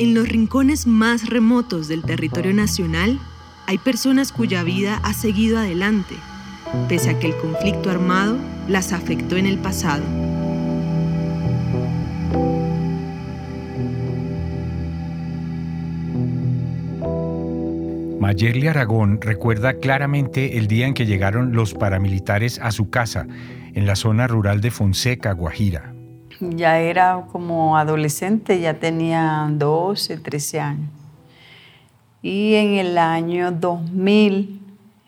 En los rincones más remotos del territorio nacional hay personas cuya vida ha seguido adelante, pese a que el conflicto armado las afectó en el pasado. Mayerly Aragón recuerda claramente el día en que llegaron los paramilitares a su casa, en la zona rural de Fonseca, Guajira. Ya era como adolescente, ya tenía 12, 13 años. Y en el año 2000,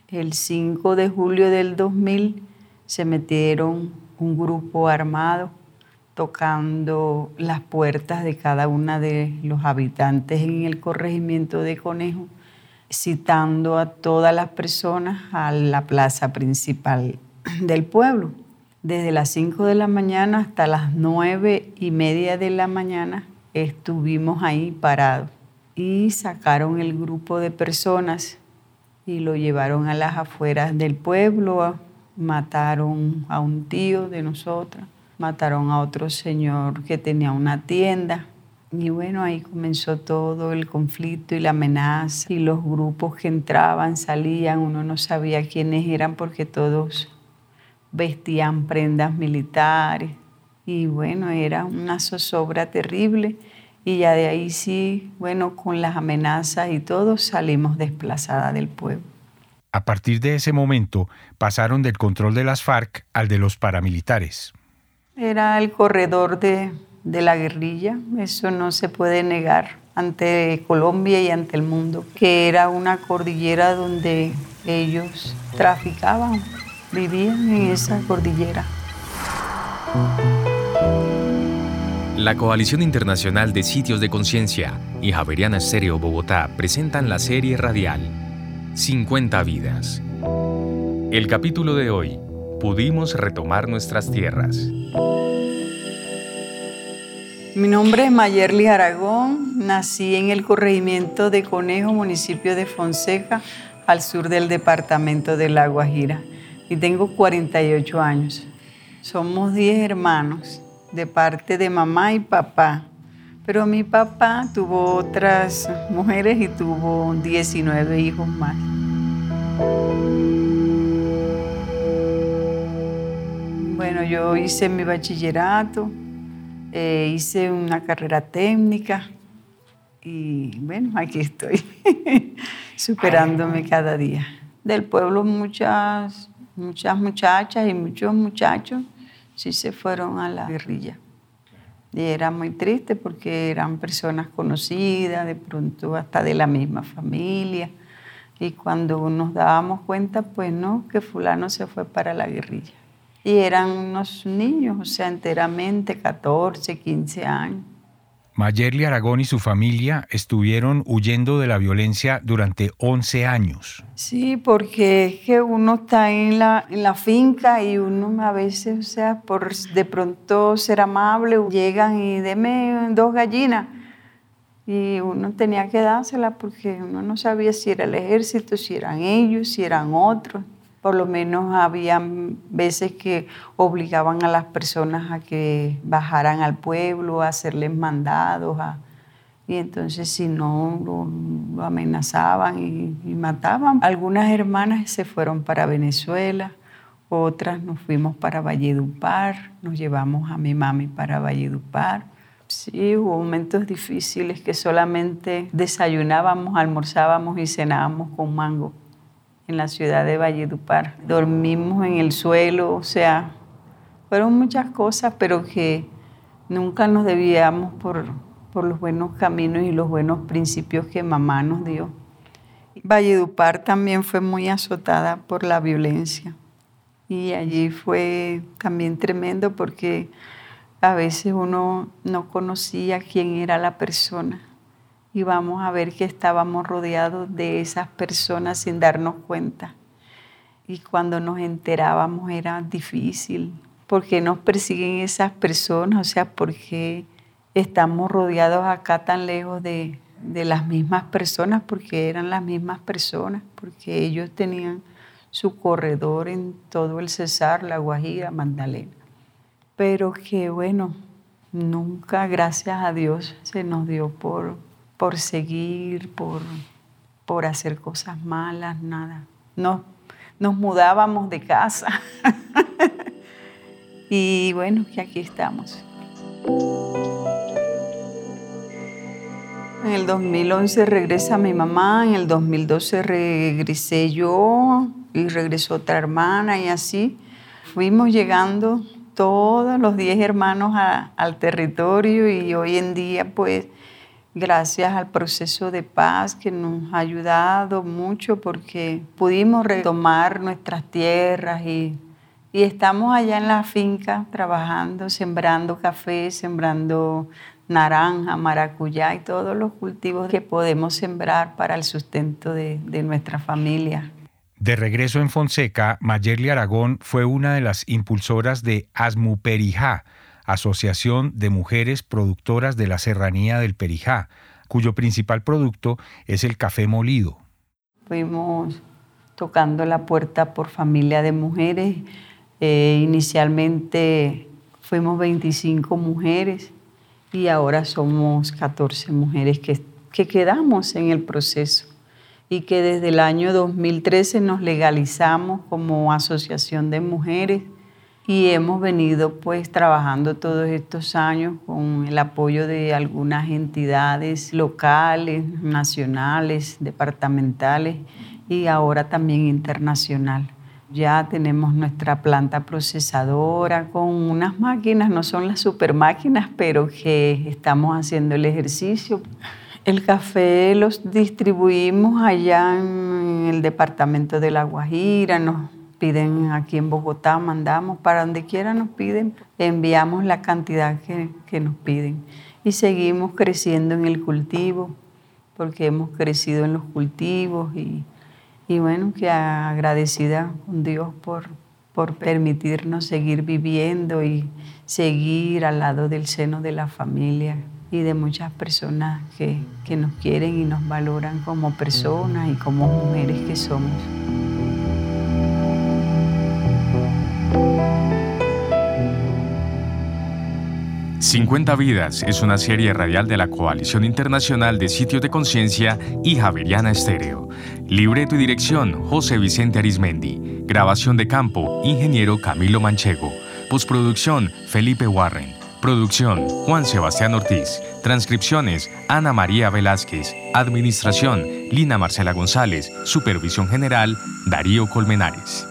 el 5 de julio del 2000, se metieron un grupo armado tocando las puertas de cada una de los habitantes en el corregimiento de Conejo, citando a todas las personas a la plaza principal del pueblo desde las 5 de la mañana hasta las 9 y media de la mañana estuvimos ahí parados y sacaron el grupo de personas y lo llevaron a las afueras del pueblo, mataron a un tío de nosotros, mataron a otro señor que tenía una tienda. Y bueno, ahí comenzó todo el conflicto y la amenaza y los grupos que entraban, salían, uno no sabía quiénes eran porque todos vestían prendas militares y bueno, era una zozobra terrible y ya de ahí sí, bueno, con las amenazas y todo salimos desplazadas del pueblo. A partir de ese momento pasaron del control de las FARC al de los paramilitares. Era el corredor de, de la guerrilla, eso no se puede negar ante Colombia y ante el mundo, que era una cordillera donde ellos traficaban vivían en esa cordillera. La Coalición Internacional de Sitios de Conciencia y Javeriana Estéreo Bogotá presentan la serie radial 50 vidas. El capítulo de hoy, pudimos retomar nuestras tierras. Mi nombre es Mayerly Aragón, nací en el corregimiento de Conejo, municipio de Fonseca, al sur del departamento de La Guajira y tengo 48 años. Somos 10 hermanos de parte de mamá y papá. Pero mi papá tuvo otras mujeres y tuvo 19 hijos más. Bueno, yo hice mi bachillerato, eh, hice una carrera técnica y bueno, aquí estoy, superándome cada día. Del pueblo muchas muchas muchachas y muchos muchachos sí se fueron a la guerrilla. Y era muy triste porque eran personas conocidas, de pronto hasta de la misma familia. Y cuando nos dábamos cuenta, pues no, que fulano se fue para la guerrilla. Y eran unos niños, o sea, enteramente 14, 15 años. Mayerly Aragón y su familia estuvieron huyendo de la violencia durante 11 años. Sí, porque es que uno está en la, en la finca y uno a veces, o sea, por de pronto ser amable, llegan y deme dos gallinas. Y uno tenía que dárselas porque uno no sabía si era el ejército, si eran ellos, si eran otros por lo menos había veces que obligaban a las personas a que bajaran al pueblo, a hacerles mandados, y entonces si no lo, amenazaban y, mataban. Algunas hermanas se fueron para Venezuela, otras nos fuimos para Valledupar, nos llevamos a mi mami para Valledupar. Sí, hubo momentos difíciles que solamente desayunábamos, almorzábamos y cenábamos con mango en la ciudad de Valledupar. Dormimos en el suelo, o sea, fueron muchas cosas, pero que nunca nos debíamos por, por los buenos caminos y los buenos principios que mamá nos dio. Valledupar también fue muy azotada por la violencia y allí fue también tremendo porque a veces uno no conocía quién era la persona y vamos a ver que estábamos rodeados de esas personas sin darnos cuenta. Y cuando nos enterábamos era difícil. ¿Por qué nos persiguen esas personas? O sea, ¿por qué estamos rodeados acá tan lejos de, de las mismas personas? Porque eran las mismas personas, porque ellos tenían su corredor en todo el Cesar, La Guajira, Magdalena. Pero que bueno, nunca, gracias a Dios, se nos dio por por seguir, por, por hacer cosas malas, nada. No, nos mudábamos de casa. y bueno, que aquí estamos. En el 2011 regresa mi mamá, en el 2012 regresé yo y regresó otra hermana y así. Fuimos llegando todos los 10 hermanos al territorio y hoy en día pues gracias al proceso de paz que nos ha ayudado mucho porque pudimos retomar nuestras tierras y, estamos allá en la finca trabajando, sembrando café, sembrando naranja, maracuyá y todos los cultivos que podemos sembrar para el sustento de, de nuestra familia. De regreso en Fonseca, Mayerly Aragón fue una de las impulsoras de Asmuperijá, Asociación de Mujeres Productoras de la Serranía del Perijá, cuyo principal producto es el café molido. Fuimos tocando la puerta por familia de mujeres. Eh, inicialmente fuimos 25 mujeres y ahora somos 14 mujeres que, que quedamos en el proceso y que desde el año 2013 nos legalizamos como asociación de mujeres y hemos venido pues trabajando todos estos años con el apoyo de algunas entidades locales, nacionales, departamentales y ahora también internacional. Ya tenemos nuestra planta procesadora con unas máquinas, no son las super máquinas, pero que estamos haciendo el ejercicio. El café los distribuimos allá en el departamento de La Guajira, nos piden aquí en Bogotá, mandamos, para donde quiera nos piden, enviamos la cantidad que, nos piden. Y seguimos creciendo en el cultivo, porque hemos crecido en los cultivos y, bueno, que agradecida con Dios por, por permitirnos seguir viviendo y seguir al lado del seno de la familia y de muchas personas que, que nos quieren y nos valoran como personas y como mujeres que somos. «50 Vidas es una serie radial de la Coalición Internacional de Sitios de Conciencia y Javeriana Estéreo. Libreto y dirección, José Vicente Arismendi. Grabación de campo, ingeniero Camilo Manchego. Postproducción, Felipe Warren. Producción, Juan Sebastián Ortiz. Transcripciones, Ana María Velázquez. Administración, Lina Marcela González. Supervisión General, Darío Colmenares.